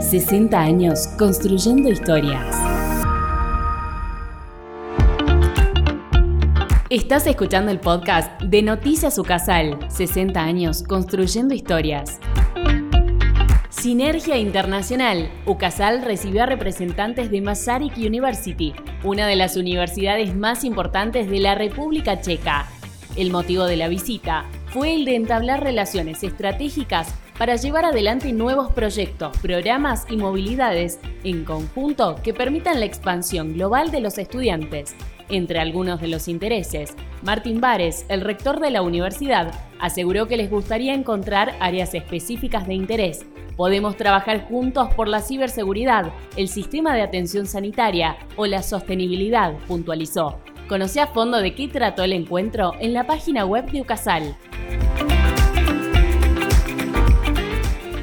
60 años construyendo historias. Estás escuchando el podcast de Noticias Ucasal, 60 años construyendo historias. Sinergia Internacional. UCASAL recibió a representantes de Masaryk University, una de las universidades más importantes de la República Checa. El motivo de la visita fue el de entablar relaciones estratégicas para llevar adelante nuevos proyectos, programas y movilidades en conjunto que permitan la expansión global de los estudiantes. Entre algunos de los intereses, Martín Vares, el rector de la universidad, aseguró que les gustaría encontrar áreas específicas de interés. Podemos trabajar juntos por la ciberseguridad, el sistema de atención sanitaria o la sostenibilidad, puntualizó. Conoce a fondo de qué trató el encuentro en la página web de UCASAL.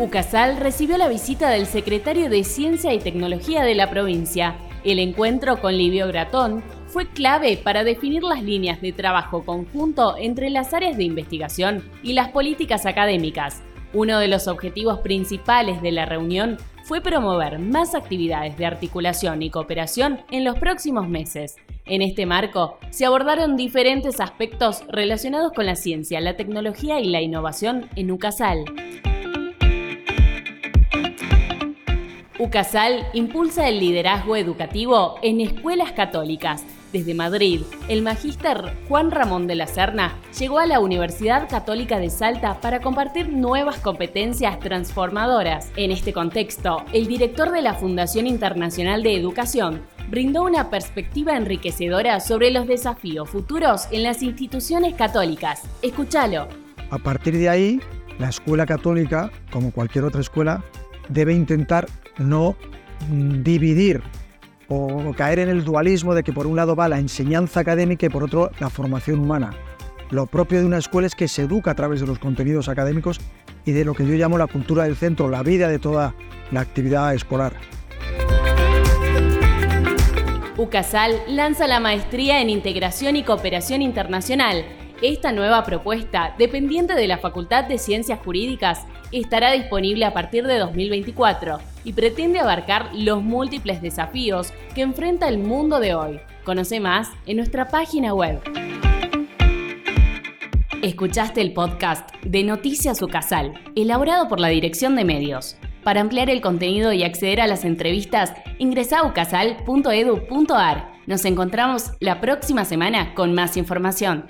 UCASAL recibió la visita del secretario de Ciencia y Tecnología de la provincia. El encuentro con Livio Gratón fue clave para definir las líneas de trabajo conjunto entre las áreas de investigación y las políticas académicas. Uno de los objetivos principales de la reunión fue promover más actividades de articulación y cooperación en los próximos meses. En este marco, se abordaron diferentes aspectos relacionados con la ciencia, la tecnología y la innovación en UCASAL. UCASAL impulsa el liderazgo educativo en escuelas católicas. Desde Madrid, el magíster Juan Ramón de la Serna llegó a la Universidad Católica de Salta para compartir nuevas competencias transformadoras. En este contexto, el director de la Fundación Internacional de Educación brindó una perspectiva enriquecedora sobre los desafíos futuros en las instituciones católicas. Escúchalo. A partir de ahí, la escuela católica, como cualquier otra escuela, debe intentar no mm, dividir o caer en el dualismo de que por un lado va la enseñanza académica y por otro la formación humana. Lo propio de una escuela es que se educa a través de los contenidos académicos y de lo que yo llamo la cultura del centro, la vida de toda la actividad escolar. UCASAL lanza la maestría en Integración y Cooperación Internacional. Esta nueva propuesta, dependiente de la Facultad de Ciencias Jurídicas, estará disponible a partir de 2024 y pretende abarcar los múltiples desafíos que enfrenta el mundo de hoy. Conoce más en nuestra página web. Escuchaste el podcast de Noticias Ucasal, elaborado por la Dirección de Medios. Para ampliar el contenido y acceder a las entrevistas, ingresa a ucasal.edu.ar. Nos encontramos la próxima semana con más información.